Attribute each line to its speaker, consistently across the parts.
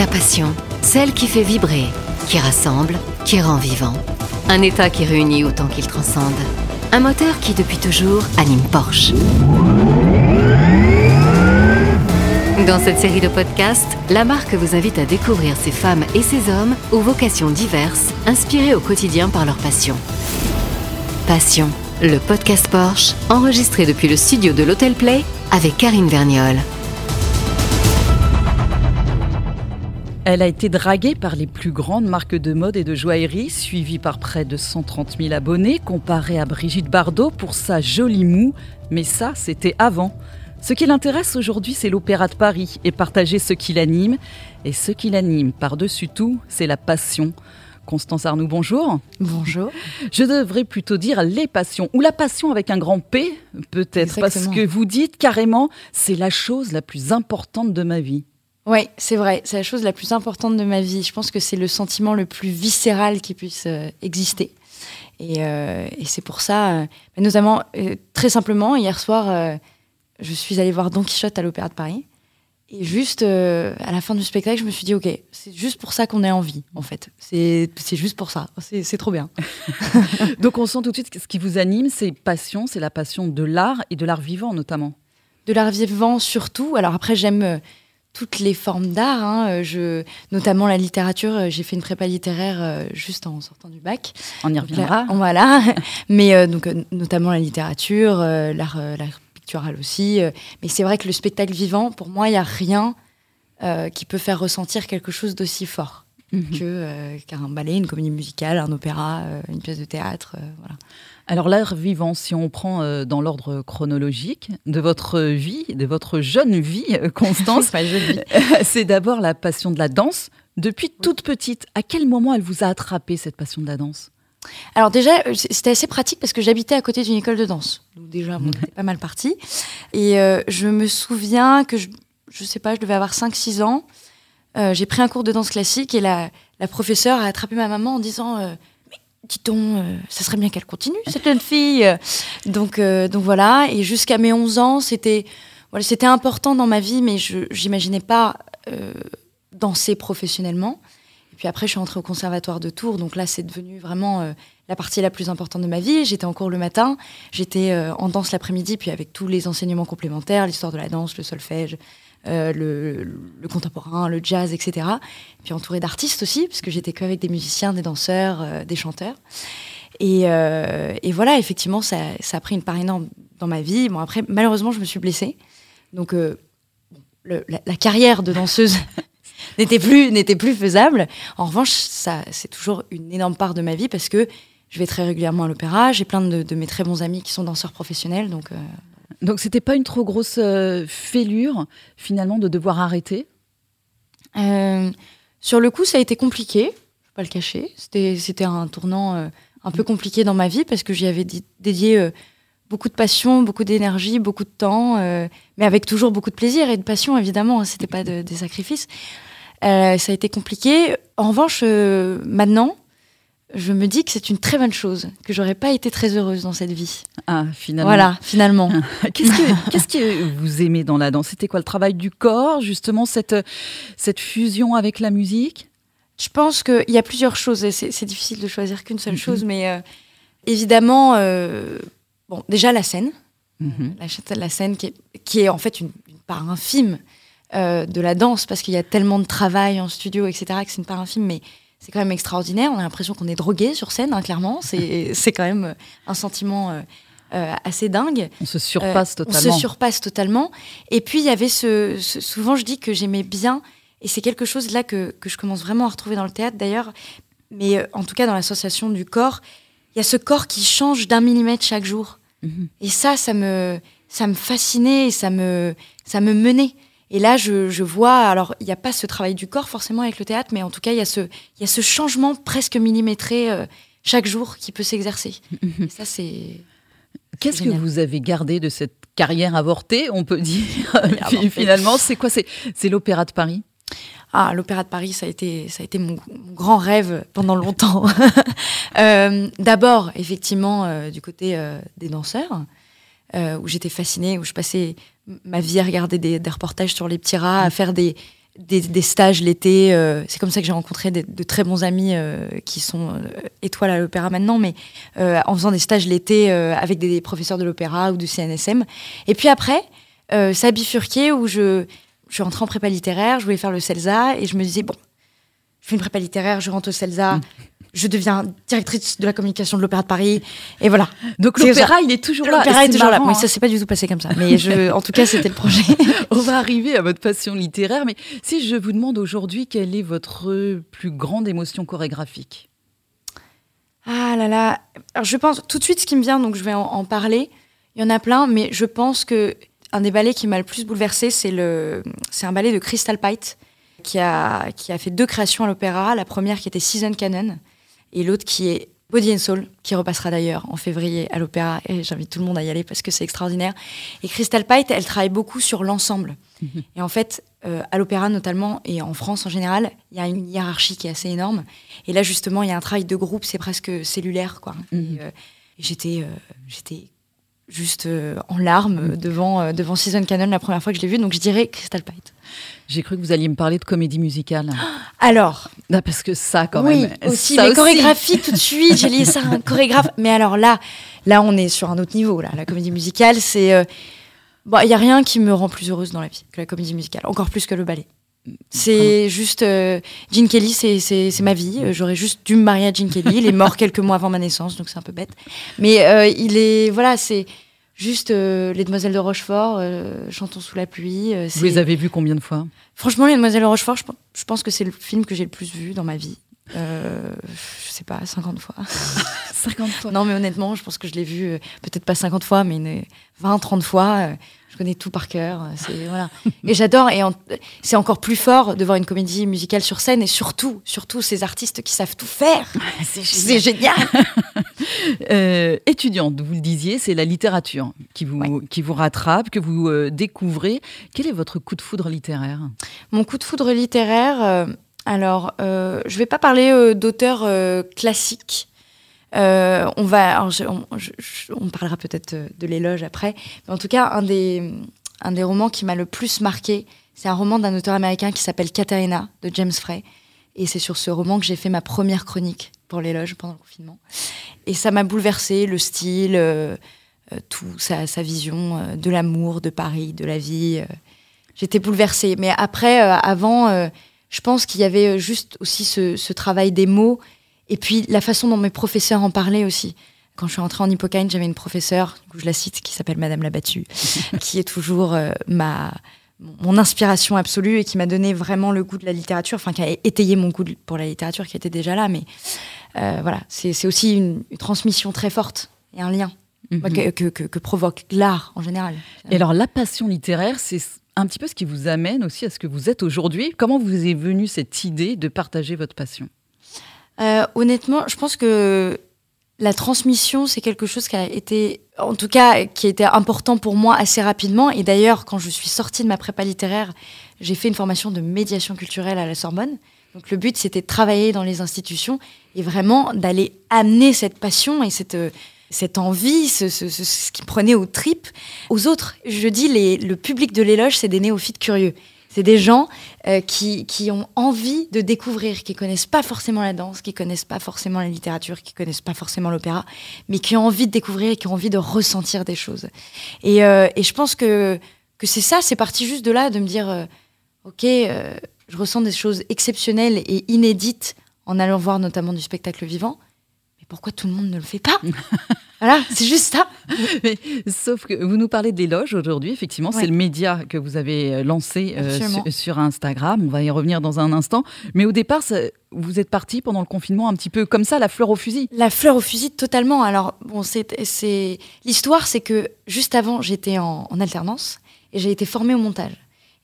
Speaker 1: La passion, celle qui fait vibrer, qui rassemble, qui rend vivant. Un état qui réunit autant qu'il transcende. Un moteur qui, depuis toujours, anime Porsche. Dans cette série de podcasts, la marque vous invite à découvrir ces femmes et ces hommes aux vocations diverses, inspirés au quotidien par leur passion. Passion, le podcast Porsche, enregistré depuis le studio de l'Hôtel Play avec Karine Verniol.
Speaker 2: Elle a été draguée par les plus grandes marques de mode et de joaillerie, suivie par près de 130 000 abonnés, comparée à Brigitte Bardot pour sa jolie moue. Mais ça, c'était avant. Ce qui l'intéresse aujourd'hui, c'est l'Opéra de Paris et partager ce qui l'anime. Et ce qui l'anime, par-dessus tout, c'est la passion. Constance Arnoux, bonjour.
Speaker 3: Bonjour.
Speaker 2: Je devrais plutôt dire les passions, ou la passion avec un grand P, peut-être, parce que vous dites carrément, c'est la chose la plus importante de ma vie.
Speaker 3: Oui, c'est vrai, c'est la chose la plus importante de ma vie. Je pense que c'est le sentiment le plus viscéral qui puisse euh, exister. Et, euh, c'est pour ça, euh, notamment, très simplement, hier soir, je suis allée voir Don Quichotte à l'Opéra de Paris. Et juste à la fin du spectacle, je me suis dit, OK, c'est juste pour ça qu'on est en vie, en fait. C'est juste pour ça. C'est trop bien.
Speaker 2: Donc on sent tout de suite que ce qui vous anime, c'est passion, c'est la passion de l'art et de l'art vivant notamment.
Speaker 3: De l'art vivant surtout. Alors après, j'aime toutes les formes d'art, hein. euh, je, notamment la littérature. Euh, j'ai fait une prépa littéraire euh, juste en sortant du bac.
Speaker 2: On y reviendra.
Speaker 3: voilà, mais donc notamment la littérature, l'art, pictural aussi. mais c'est vrai que le spectacle vivant, pour moi, il n'y a rien qui peut faire ressentir quelque chose d'aussi fort. Mhm. que qu'un ballet, une comédie musicale, un opéra, une pièce de théâtre. voilà.
Speaker 2: Alors l'art vivant, si on prend euh, dans l'ordre chronologique de votre vie, de votre jeune vie, euh, Constance, c'est d'abord la passion de la danse. Depuis toute petite, à quel moment elle vous a attrapé cette passion de la danse?
Speaker 3: Alors déjà, euh, c'était assez pratique parce que j'habitais à côté d'une école de danse. Donc déjà, on était pas mal parti. Et je me souviens que, je, je sais pas, je devais avoir 5-6 ans. J'ai pris un cours de danse classique et la, professeure a attrapé ma maman en disant dit-on, euh, ça serait bien qu'elle continue, cette jeune fille. Donc, euh, voilà, et jusqu'à mes 11 ans, c'était important dans ma vie, mais je n'imaginais pas euh, danser professionnellement. Et puis après, je suis entrée au conservatoire de Tours, donc là, c'est devenu vraiment la partie la plus importante de ma vie. J'étais en cours le matin, j'étais en danse l'après-midi, puis avec tous les enseignements complémentaires, l'histoire de la danse, le solfège, euh, le, contemporain, le jazz, etc. Et puis entouré d'artistes aussi, parce que j'étais qu'avec des musiciens, des danseurs, euh, des chanteurs. Euh, et, voilà, effectivement, ça, a pris une part énorme dans ma vie. Bon, après, malheureusement, je me suis blessée. Donc, la, carrière de danseuse n'était plus, n'était plus faisable. En revanche, ça, c'est toujours une énorme part de ma vie parce que je vais très régulièrement à l'opéra. J'ai plein de, de, mes très bons amis qui sont danseurs professionnels. Donc,
Speaker 2: donc c'était pas une trop grosse euh, fêlure finalement de devoir arrêter?
Speaker 3: Euh, Sur le coup, ça a été compliqué, je vais pas le cacher. C'était un tournant euh, un peu compliqué dans ma vie parce que j'y avais dédié beaucoup de passion, beaucoup d'énergie, beaucoup de temps, mais avec toujours beaucoup de plaisir et de passion évidemment. Hein, c'était pas des sacrifices. ça a été compliqué. En revanche, maintenant, je me dis que c'est une très bonne chose, que j'aurais pas été très heureuse dans cette vie.
Speaker 2: Ah, finalement.
Speaker 3: Voilà, finalement.
Speaker 2: qu'est-ce, que, qu'est-ce que vous aimez dans la danse? C'était quoi le travail du corps, justement, cette, cette fusion avec la musique?
Speaker 3: Je pense qu'il y a plusieurs choses, et c'est, difficile de choisir qu'une seule mhm. chose, mais euh, évidemment, euh, bon, déjà la scène, mhm. la, la, scène qui est, qui est, en fait une, part infime euh, de la danse, parce qu'il y a tellement de travail en studio, etc., que c'est une part infime, mais c'est quand même extraordinaire. On a l'impression qu'on est drogué sur scène, hein, clairement. C'est quand même un sentiment euh, euh, assez dingue.
Speaker 2: On se surpasse totalement.
Speaker 3: Euh, on se surpasse totalement. Et puis, il y avait ce, Souvent, je dis que j'aimais bien, et c'est quelque chose là que, que, je commence vraiment à retrouver dans le théâtre d'ailleurs, mais en tout cas dans l'association du corps, il y a ce corps qui change d'un millimètre chaque jour. Mhm. Et ça, ça me, ça me fascinait et ça me, ça me menait. Et là, je, vois, alors il n'y a pas ce travail du corps forcément avec le théâtre, mais en tout cas, il y, a ce, y a ce changement presque millimétré euh, chaque jour qui peut s'exercer. Et ça, c'est.
Speaker 2: Qu'est-ce que vous avez gardé de cette carrière avortée, on peut dire Finalement, c'est quoi? C'est l'Opéra de Paris?
Speaker 3: Ah, l'Opéra de Paris, ça a été, ça a été mon, grand rêve pendant longtemps. Euh, d'abord, effectivement, euh, du côté des danseurs, où j'étais fascinée, où je passais ma vie à regarder des, reportages sur les petits rats, à faire des, des, stages l'été. Euh, c'est comme ça que j'ai rencontré de très bons amis euh, qui sont étoiles à l'opéra maintenant, mais en faisant des stages l'été avec des, professeurs de l'opéra ou du CNSM. Et puis après, ça a bifurqué où je, je suis rentrée en prépa littéraire, je voulais faire le CELSA et je me disais, bon, je fais une prépa littéraire, je rentre au CELSA. Je deviens directrice de la communication de l'Opéra de Paris. Et voilà.
Speaker 2: Donc l'opéra, il est toujours là.
Speaker 3: L'opéra est, toujours là. Mais ça s'est pas du tout passé comme ça. Mais je, en tout cas, c'était le projet.
Speaker 2: On va arriver à votre passion littéraire. Mais si je vous demande aujourd'hui quelle est votre plus grande émotion chorégraphique?
Speaker 3: Ah là là. Alors je pense tout de suite ce qui me vient, donc je vais en, parler. Il y en a plein, mais je pense que un des ballets qui m'a le plus bouleversé, c'est le, c'est un ballet de Crystal Pite qui a, qui a fait deux créations à l'opéra. La première qui était Season Canon, et l'autre qui est Body and Soul, qui repassera d'ailleurs en février à l'opéra, et j'invite tout le monde à y aller parce que c'est extraordinaire. Et Crystal Pite, elle travaille beaucoup sur l'ensemble. Mhm. Et en fait, euh, à l'opéra notamment, et en France en général, il y a une hiérarchie qui est assez énorme. Et là, justement, il y a un travail de groupe, c'est presque cellulaire, quoi. Mhm. Euh, j'étais, euh, j'étais juste en larmes devant, devant Season Canon la première fois que je l'ai vu, donc je dirais Crystal Pite.
Speaker 2: J'ai cru que vous alliez me parler de comédie musicale.
Speaker 3: Alors
Speaker 2: Parce que ça, quand
Speaker 3: oui,
Speaker 2: même.
Speaker 3: aussi, mais chorégraphie, tout de suite, j'ai lié ça à un chorégraphe. Mais alors là, là, on est sur un autre niveau. Là. La comédie musicale, c'est. Euh, bon, il n'y a rien qui me rend plus heureuse dans la vie que la comédie musicale, encore plus que le ballet. C'est juste. Euh, Gene Kelly, c'est ma vie. Euh, j'aurais juste dû me marier à Gene Kelly. Il est mort quelques mois avant ma naissance, donc c'est un peu bête. Mais il est. Voilà, c'est Juste euh, Les Demoiselles de Rochefort, euh, Chantons sous la pluie.
Speaker 2: Euh, Vous les avez vus combien de fois?
Speaker 3: Franchement, Les Demoiselles de Rochefort, je, pense que c'est le film que j'ai le plus vu dans ma vie. Je sais pas, 50 fois.
Speaker 2: 50 fois
Speaker 3: Non, mais honnêtement, je pense que je l'ai vu peut-être pas 50 fois, mais 20, 30 fois je connais tout par cœur. C'est voilà. Et j'adore. Et c'est encore plus fort de voir une comédie musicale sur scène et surtout, surtout ces artistes qui savent tout faire. c'est génial.
Speaker 2: euh, étudiante, vous le disiez, c'est la littérature qui vous qui vous rattrape, que vous euh, découvrez. Quel est votre coup de foudre littéraire?
Speaker 3: Mon coup de foudre littéraire. Euh, alors, euh, je ne vais pas parler d'auteurs classiques. Euh, on va, on, parlera peut-être de l'éloge après, mais en tout cas, un des, romans qui m'a le plus marqué, c'est un roman d'un auteur américain qui s'appelle Katharina de James Frey. Et c'est sur ce roman que j'ai fait ma première chronique pour l'éloge pendant le confinement. Et ça m'a bouleversé, le style, euh, euh, tout, sa vision de l'amour, de Paris, de la vie. J'étais bouleversée. Mais après, avant, je pense qu'il y avait juste aussi ce, ce travail des mots et puis la façon dont mes professeurs en parlaient aussi. Quand je suis entrée en Hippocane, j'avais une professeure, je la cite, qui s'appelle Madame Labattu, qui est toujours euh, ma, mon inspiration absolue et qui m'a donné vraiment le goût de la littérature, enfin qui a étayé mon goût pour la littérature qui était déjà là. Mais euh, voilà, c'est aussi une, transmission très forte et un lien mhm. que, que, que, provoque l'art en général.
Speaker 2: Et alors la passion littéraire, c'est un petit peu ce qui vous amène aussi à ce que vous êtes aujourd'hui. Comment vous est venue cette idée de partager votre passion?
Speaker 3: Euh, honnêtement, je pense que la transmission, c'est quelque chose qui a été, en tout cas, qui a été important pour moi assez rapidement. Et d'ailleurs, quand je suis sortie de ma prépa littéraire, j'ai fait une formation de médiation culturelle à la Sorbonne. Donc le but, c'était de travailler dans les institutions et vraiment d'aller amener cette passion et cette, cette envie, ce, ce, qui prenait aux tripes, aux autres. Je dis, le public de l'éloge, c'est des néophytes curieux. C'est des gens euh, qui, qui, ont envie de découvrir, qui connaissent pas forcément la danse, qui connaissent pas forcément la littérature, qui connaissent pas forcément l'opéra, mais qui ont envie de découvrir et qui ont envie de ressentir des choses. Et, euh, et je pense que, que c'est ça, c'est parti juste de là, de me dire, euh, ok, je ressens des choses exceptionnelles et inédites en allant voir notamment du spectacle vivant, pourquoi tout le monde ne le fait pas Voilà, c'est juste ça.
Speaker 2: sauf que vous nous parlez de l'éloge aujourd'hui, effectivement, c'est le média que vous avez euh, lancé euh, sur, Instagram. On va y revenir dans un instant. Mais au départ, vous êtes parti pendant le confinement un petit peu comme ça, la fleur au fusil.
Speaker 3: La fleur au fusil, totalement. Alors, bon, c'est l'histoire, c'est que juste avant, j'étais en, en alternance et j'ai été formée au montage.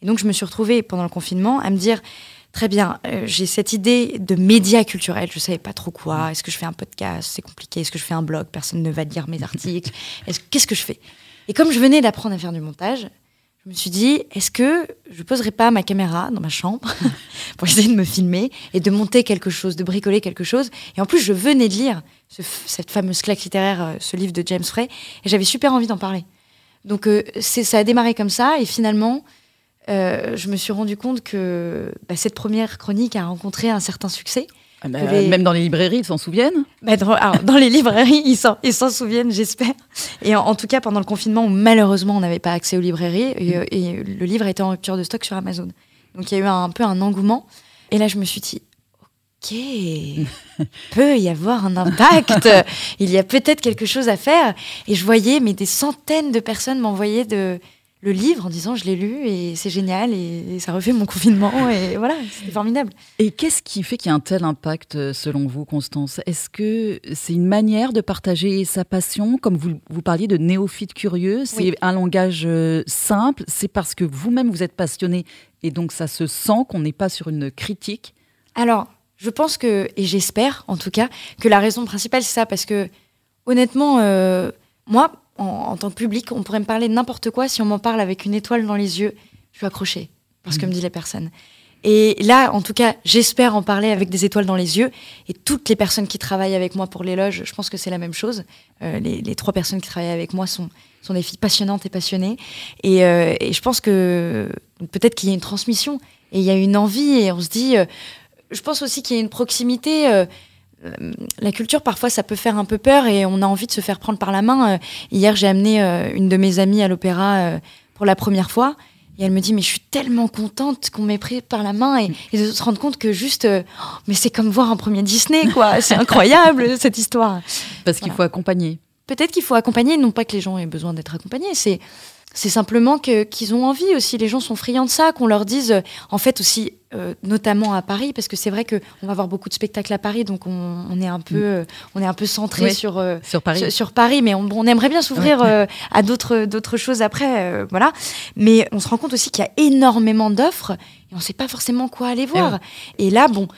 Speaker 3: Et donc, je me suis retrouvée pendant le confinement à me dire Très bien, euh, j'ai cette idée de média culturel, je ne savais pas trop quoi. Est-ce que je fais un podcast? C'est compliqué. Est-ce que je fais un blog? Personne ne va lire mes articles. Qu'est-ce que je fais? Et comme je venais d'apprendre à faire du montage, je me suis dit, est-ce que je poserais pas ma caméra dans ma chambre pour essayer de me filmer et de monter quelque chose, de bricoler quelque chose? Et en plus, je venais de lire cette fameuse claque littéraire, euh, ce livre de James Frey, et j'avais super envie d'en parler. Donc euh, ça a démarré comme ça, et finalement, je me suis rendu compte que bah, cette première chronique a rencontré un certain succès.
Speaker 2: Ah bah, même dans les librairies, ils s'en souviennent
Speaker 3: bah, dans, les librairies, ils s'en, ils s'en souviennent, j'espère. Et en, tout cas, pendant le confinement, où malheureusement, on n'avait pas accès aux librairies, et, mm. le livre était en rupture de stock sur Amazon. Donc il y a eu un, peu un engouement. Et là, je me suis dit, ok, peut y avoir un impact. il y a peut-être quelque chose à faire. Et je voyais, mais des centaines de personnes m'envoyaient de, le livre en disant je l'ai lu et c'est génial et, ça refait mon confinement et voilà, c'est formidable.
Speaker 2: Et qu'est-ce qui fait qu'il y a un tel impact euh, selon vous, Constance? Est-ce que c'est une manière de partager sa passion, comme vous, vous parliez de néophyte curieux C'est un langage euh, simple C'est parce que vous-même vous êtes passionné et donc ça se sent qu'on n'est pas sur une critique?
Speaker 3: Alors, je pense que, et j'espère en tout cas, que la raison principale c'est ça parce que honnêtement, euh, moi, en, tant que public, on pourrait me parler de n'importe quoi. Si on m'en parle avec une étoile dans les yeux, je suis accrochée parce que mmh. me disent les personnes. Et là, en tout cas, j'espère en parler avec des étoiles dans les yeux. Et toutes les personnes qui travaillent avec moi pour l'éloge, je pense que c'est la même chose. Euh, les, trois personnes qui travaillent avec moi sont, sont des filles passionnantes et passionnées. Et, euh, je pense que peut-être qu'il y a une transmission et il y a une envie. Et on se dit, euh, je pense aussi qu'il y a une proximité. Euh, la culture, parfois, ça peut faire un peu peur et on a envie de se faire prendre par la main. Euh, hier, j'ai amené euh, une de mes amies à l'opéra pour la première fois. Et elle me dit, mais je suis tellement contente qu'on m'ait pris par la main et, de se rendre compte que juste, oh, mais c'est comme voir un premier Disney, quoi. C'est incroyable, cette histoire.
Speaker 2: Parce qu'il faut accompagner.
Speaker 3: Peut-être qu'il faut accompagner, non pas que les gens aient besoin d'être accompagnés, c'est c'est simplement qu'ils ont envie aussi. Les gens sont friands de ça, qu'on leur dise, en fait aussi, euh, notamment à Paris, parce que c'est vrai qu'on va avoir beaucoup de spectacles à Paris, donc on, est un peu, mm. euh, on est un peu centré sur, euh,
Speaker 2: sur, Paris.
Speaker 3: Sur, Paris, mais on, aimerait bien s'ouvrir à d'autres, d'autres choses après, voilà. Mais on se rend compte aussi qu'il y a énormément d'offres et on ne sait pas forcément quoi aller voir. Et là, bon,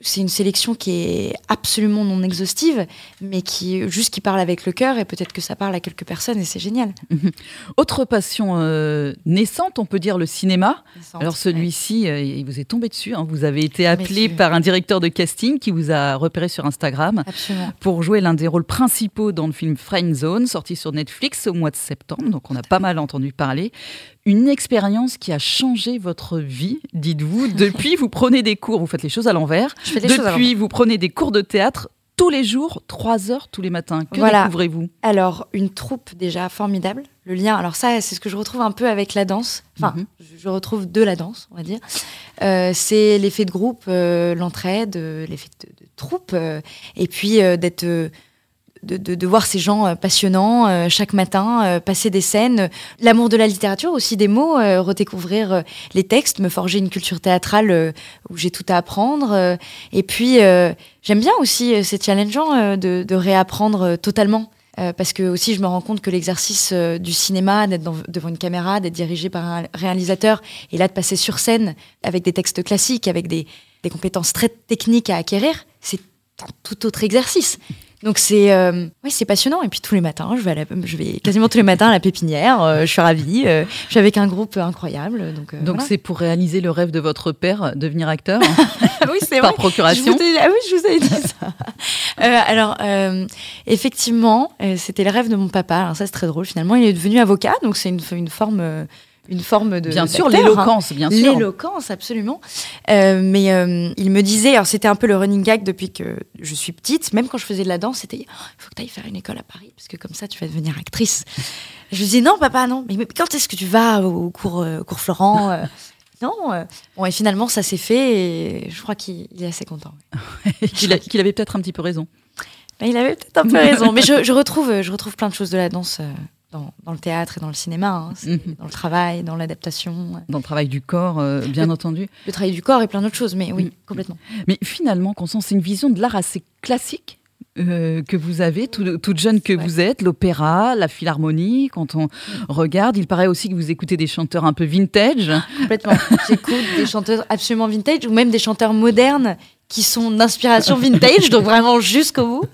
Speaker 3: c'est une sélection qui est absolument non exhaustive, mais qui juste qui parle avec le cœur et peut-être que ça parle à quelques personnes et c'est génial.
Speaker 2: Autre passion euh, naissante, on peut dire le cinéma. Alors celui-ci, euh, il vous est tombé dessus. Hein. Vous avez été appelé par un directeur de casting qui vous a repéré sur Instagram pour jouer l'un des rôles principaux dans le film Friend Zone, sorti sur Netflix au mois de septembre. Donc on a pas mal entendu parler une expérience qui a changé votre vie, dites-vous. Depuis, vous prenez des cours, vous faites les choses à l'envers. Depuis, vous prenez des cours de théâtre tous les jours, trois heures tous les matins. Que découvrez-vous?
Speaker 3: Alors, une troupe déjà formidable. Le lien, alors ça, c'est ce que je retrouve un peu avec la danse. Enfin, mhm. je retrouve de la danse, on va dire. Euh, c'est l'effet de groupe, euh, l'entraide, euh, l'effet de, troupe, et puis d'être de, voir ces gens euh, passionnants euh, chaque matin, euh, passer des scènes, l'amour de la littérature, aussi des mots, redécouvrir les textes, me forger une culture théâtrale où j'ai tout à apprendre. et puis, j'aime bien aussi, c'est challengeant de, réapprendre totalement. parce que aussi je me rends compte que l'exercice du cinéma, d'être devant une caméra, d'être dirigé par un réalisateur, et là de passer sur scène avec des textes classiques, avec des, des compétences très techniques à acquérir, c'est un tout autre exercice. Donc c'est euh, c'est passionnant. Et puis tous les matins je vais à je vais quasiment tous les matins à la pépinière euh, je suis ravie euh, je suis avec un groupe incroyable donc
Speaker 2: donc c'est pour réaliser le rêve de votre père devenir acteur
Speaker 3: oui c'est
Speaker 2: par procuration.
Speaker 3: Ah oui je vous ai dit ça. Alors effectivement c'était le rêve de mon papa. Alors ça c'est très drôle finalement. Il est devenu avocat donc c'est une, une forme une forme de
Speaker 2: bien sûr l'éloquence bien sûr.
Speaker 3: L'éloquence absolument. Euh, mais euh, il me disait alors c'était un peu le running gag depuis que je suis petite. Même quand je faisais de la danse c'était il faut que tu ailles faire une école à Paris parce que comme ça tu vas devenir actrice. Je lui disais non papa non. Mais, quand est-ce que tu vas au cours euh, cours Florent non bon et finalement ça s'est fait et je crois qu'il est assez content.
Speaker 2: Qu'il avait peut-être un petit peu raison.
Speaker 3: Ben, il avait peut-être un peu raison. Mais je, je, retrouve je retrouve plein de choses de la danse dans, le théâtre et dans le cinéma, hein. mhm. dans le travail, dans l'adaptation.
Speaker 2: Dans le travail du corps, euh, bien entendu.
Speaker 3: Le travail du corps et plein d'autres choses, mais oui, mhm. complètement.
Speaker 2: Mais finalement, Constance, c'est une vision de l'art assez classique euh, que vous avez, toute jeune que vous êtes, l'opéra, la philharmonie, quand on regarde, il paraît aussi que vous écoutez des chanteurs un peu vintage.
Speaker 3: Complètement. J'écoute des chanteurs absolument vintage ou même des chanteurs modernes qui sont d'inspiration vintage, donc vraiment jusqu'au bout.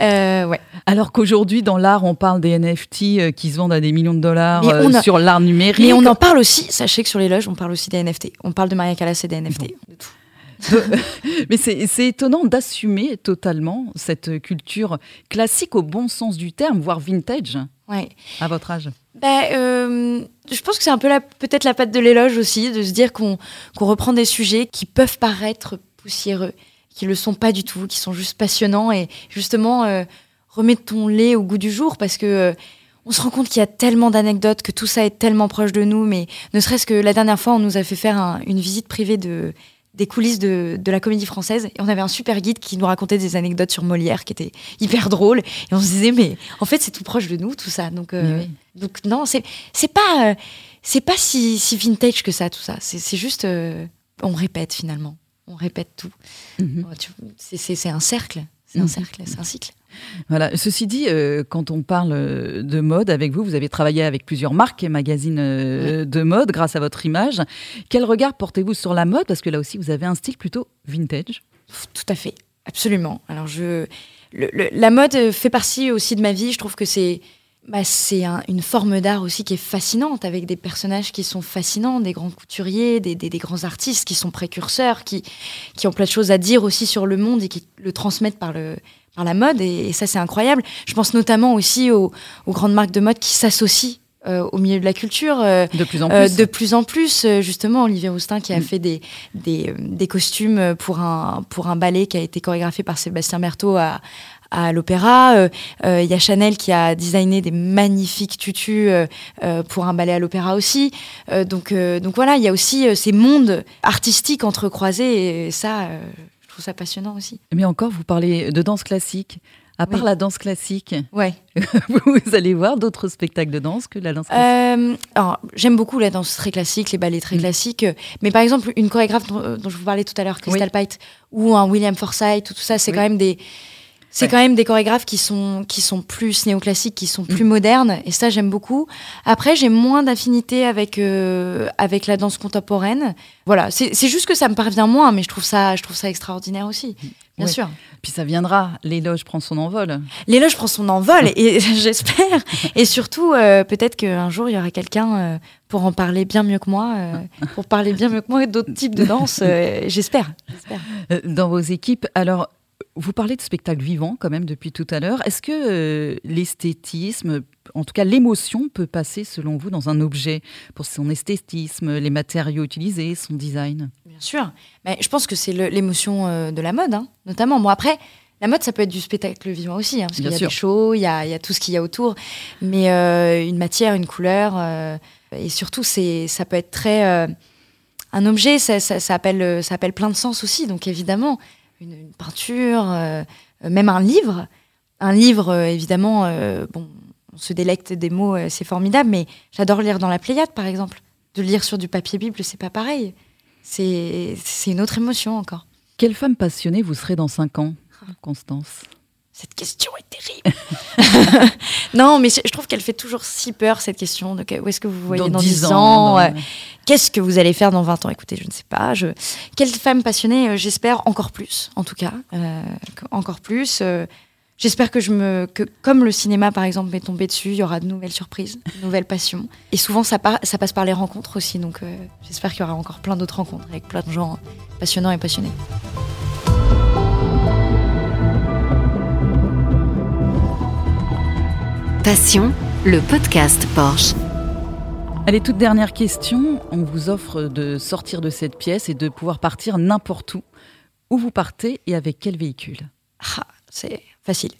Speaker 3: Euh, ouais.
Speaker 2: Alors qu'aujourd'hui, dans l'art, on parle des NFT euh, qui se vendent à des millions de dollars euh, sur l'art numérique.
Speaker 3: Mais on en parle aussi, sachez que sur les loges, on parle aussi des NFT. On parle de Maria Callas et des NFT.
Speaker 2: Mais c'est étonnant d'assumer totalement cette culture classique au bon sens du terme, voire vintage.
Speaker 3: Ouais.
Speaker 2: À votre âge
Speaker 3: bah, euh, Je pense que c'est un peu peut-être la patte de l'éloge aussi, de se dire qu'on reprend des sujets qui peuvent paraître poussiéreux, qui ne le sont pas du tout, qui sont juste passionnants. Et justement euh, remettons-les au goût du jour parce que euh, on se rend compte qu'il y a tellement d'anecdotes, que tout ça est tellement proche de nous, mais ne serait-ce que la dernière fois, on nous a fait faire une visite privée de, des coulisses de, la comédie française et on avait un super guide qui nous racontait des anecdotes sur Molière qui étaient hyper drôles et on se disait mais en fait c'est tout proche de nous tout ça. Donc euh, donc non c'est c'est pas euh, c'est pas si, si, vintage que ça tout ça. C'est juste euh, on répète finalement on répète tout mhm. c'est un cercle c'est un mhm. cercle c'est un cycle
Speaker 2: voilà. Ceci dit, euh, quand on parle euh, de mode avec vous, vous avez travaillé avec plusieurs marques et magazines euh, de mode grâce à votre image. Quel regard portez-vous sur la mode? Parce que là aussi, vous avez un style plutôt vintage.
Speaker 3: Tout à fait, absolument. Alors, je, la mode fait partie aussi de ma vie. Je trouve que c'est bah, c'est une forme d'art aussi qui est fascinante, avec des personnages qui sont fascinants, des grands couturiers, des, des, grands artistes qui sont précurseurs, qui, qui ont plein de choses à dire aussi sur le monde et qui le transmettent par le, par la mode et, ça c'est incroyable. Je pense notamment aussi aux, grandes marques de mode qui s'associent euh, au milieu de la culture.
Speaker 2: Euh, de plus en euh, plus.
Speaker 3: de plus en plus, justement, Olivier Roustin qui a mm. fait des, des, des, costumes pour un, pour un ballet qui a été chorégraphié par Sébastien Berthaud à, à l'opéra. Il y a Chanel qui a designé des magnifiques tutus pour un ballet à l'opéra aussi. donc, donc voilà, il y a aussi ces mondes artistiques entrecroisés et ça, je trouve ça passionnant aussi.
Speaker 2: Mais encore, vous parlez de danse classique. À part la danse classique,
Speaker 3: ouais.
Speaker 2: vous allez voir d'autres spectacles de danse que la danse classique
Speaker 3: euh, J'aime beaucoup la danse très classique, les ballets très mm. classiques. Mais par exemple, une chorégraphe dont, je vous parlais tout à l'heure, Crystal Pite, ou un William Forsythe, tout, tout ça, c'est quand même des, c'est quand même des chorégraphes qui sont, qui sont plus néoclassiques, qui sont plus mm. modernes, et ça j'aime beaucoup. Après, j'ai moins d'affinité avec, euh, avec la danse contemporaine. Voilà, c'est juste que ça me parvient moins, mais je trouve ça, je trouve ça extraordinaire aussi, bien sûr.
Speaker 2: Puis ça viendra, l'éloge prend son envol.
Speaker 3: L'éloge prend son envol, et j'espère. Et surtout, euh, peut-être qu'un jour, il y aura quelqu'un euh, pour en parler bien mieux que moi, pour parler bien mieux que moi d'autres types de danse, j'espère.
Speaker 2: Dans vos équipes, alors vous parlez de spectacle vivant quand même depuis tout à l'heure. Est-ce que euh, l'esthétisme, en tout cas l'émotion, peut passer selon vous dans un objet pour son esthétisme, les matériaux utilisés, son design?
Speaker 3: Bien sûr. Mais je pense que c'est l'émotion euh, de la mode, hein, notamment. Bon, après, la mode, ça peut être du spectacle vivant aussi, hein, parce qu'il y a des shows, il y a, tout ce qu'il y a autour. Mais euh, une matière, une couleur, et surtout, ça peut être très. un objet, ça, ça, appelle, ça appelle plein de sens aussi, donc évidemment une, peinture, euh, même un livre. Un livre, euh, évidemment, euh, bon, on se délecte des mots, c'est formidable, mais j'adore lire dans la Pléiade, par exemple. De lire sur du papier Bible, c'est pas pareil. C'est une autre émotion encore.
Speaker 2: Quelle femme passionnée vous serez dans cinq ans, Constance?
Speaker 3: Cette question est terrible. non, mais je trouve qu'elle fait toujours si peur, cette question. De où est-ce que vous voyez dans, 10 ans, Qu'est-ce que vous allez faire dans 20 ans? Écoutez, je ne sais pas. Je... Quelle femme passionnée, euh, j'espère encore plus, en tout cas. Euh, encore plus. Euh, j'espère que, je me... que, comme le cinéma, par exemple, m'est tombé dessus, il y aura de nouvelles surprises, de nouvelles passions. Et souvent, ça, ça passe par les rencontres aussi. Donc, j'espère qu'il y aura encore plein d'autres rencontres avec plein de gens passionnants et passionnés.
Speaker 1: Passion, le podcast Porsche.
Speaker 2: Allez, toute dernière question. On vous offre de sortir de cette pièce et de pouvoir partir n'importe où. Où vous partez et avec quel véhicule?
Speaker 3: Ah, C'est facile.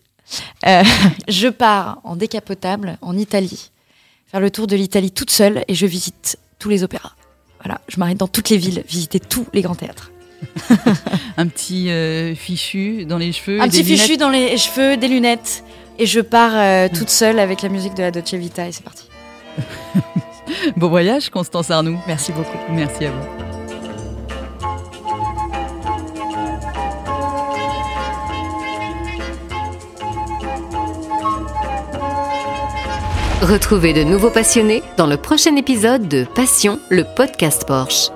Speaker 3: Euh, je pars en décapotable en Italie, faire le tour de l'Italie toute seule et je visite tous les opéras. Voilà, je m'arrête dans toutes les villes, visiter tous les grands théâtres.
Speaker 2: un petit euh, fichu dans les cheveux.
Speaker 3: Un petit fichu dans les cheveux, des lunettes. Et je pars euh, toute seule avec la musique de la Dolce Vita et c'est parti.
Speaker 2: bon voyage, Constance Arnoux.
Speaker 3: Merci beaucoup.
Speaker 2: Merci à vous.
Speaker 1: Retrouvez de nouveaux passionnés dans le prochain épisode de Passion, le podcast Porsche.